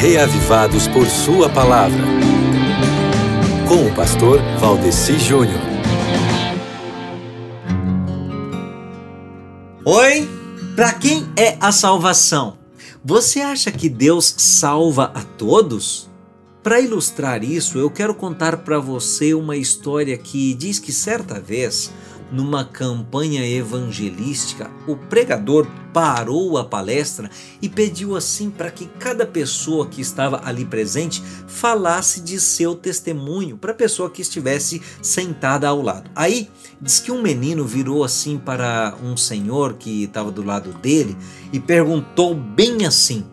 reavivados por Sua palavra. Com o pastor Valdeci Júnior. Oi, para quem é a salvação? Você acha que Deus salva a todos? Para ilustrar isso, eu quero contar para você uma história que diz que certa vez numa campanha evangelística, o pregador parou a palestra e pediu assim para que cada pessoa que estava ali presente falasse de seu testemunho para a pessoa que estivesse sentada ao lado. Aí diz que um menino virou assim para um senhor que estava do lado dele e perguntou bem assim: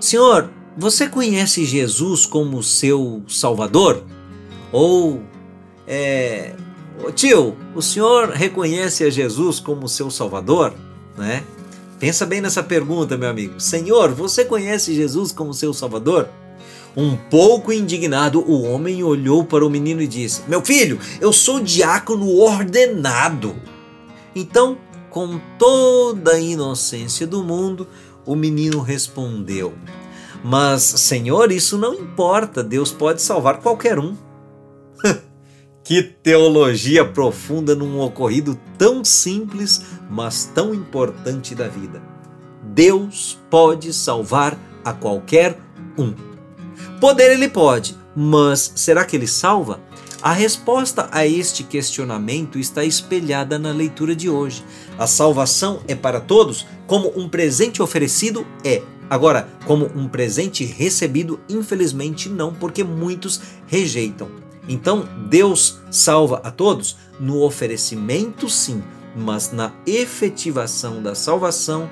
Senhor, você conhece Jesus como seu Salvador? Ou é, Tio, o senhor reconhece a Jesus como seu Salvador? Né? Pensa bem nessa pergunta, meu amigo. Senhor, você conhece Jesus como seu Salvador? Um pouco indignado, o homem olhou para o menino e disse: Meu filho, eu sou diácono ordenado. Então, com toda a inocência do mundo, o menino respondeu: Mas, Senhor, isso não importa, Deus pode salvar qualquer um. Que teologia profunda num ocorrido tão simples, mas tão importante da vida. Deus pode salvar a qualquer um. Poder ele pode, mas será que ele salva? A resposta a este questionamento está espelhada na leitura de hoje. A salvação é para todos, como um presente oferecido é. Agora, como um presente recebido, infelizmente não, porque muitos rejeitam. Então, Deus salva a todos? No oferecimento, sim, mas na efetivação da salvação,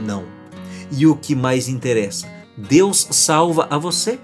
não. E o que mais interessa? Deus salva a você?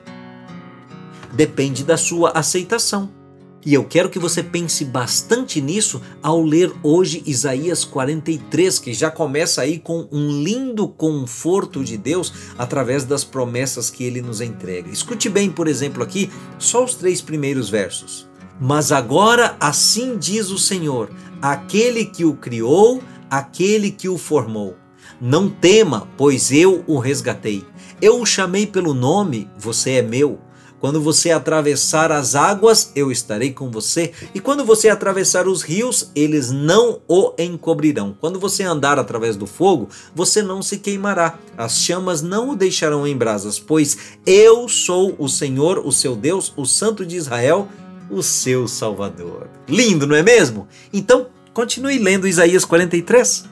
Depende da sua aceitação. E eu quero que você pense bastante nisso ao ler hoje Isaías 43, que já começa aí com um lindo conforto de Deus através das promessas que ele nos entrega. Escute bem, por exemplo, aqui, só os três primeiros versos. Mas agora assim diz o Senhor, aquele que o criou, aquele que o formou. Não tema, pois eu o resgatei. Eu o chamei pelo nome, você é meu. Quando você atravessar as águas, eu estarei com você, e quando você atravessar os rios, eles não o encobrirão. Quando você andar através do fogo, você não se queimará. As chamas não o deixarão em brasas, pois eu sou o Senhor, o seu Deus, o Santo de Israel, o seu Salvador. Lindo, não é mesmo? Então, continue lendo Isaías 43.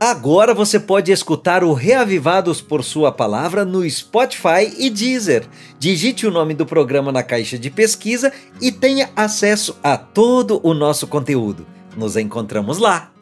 Agora você pode escutar o Reavivados por Sua Palavra no Spotify e Deezer. Digite o nome do programa na caixa de pesquisa e tenha acesso a todo o nosso conteúdo. Nos encontramos lá!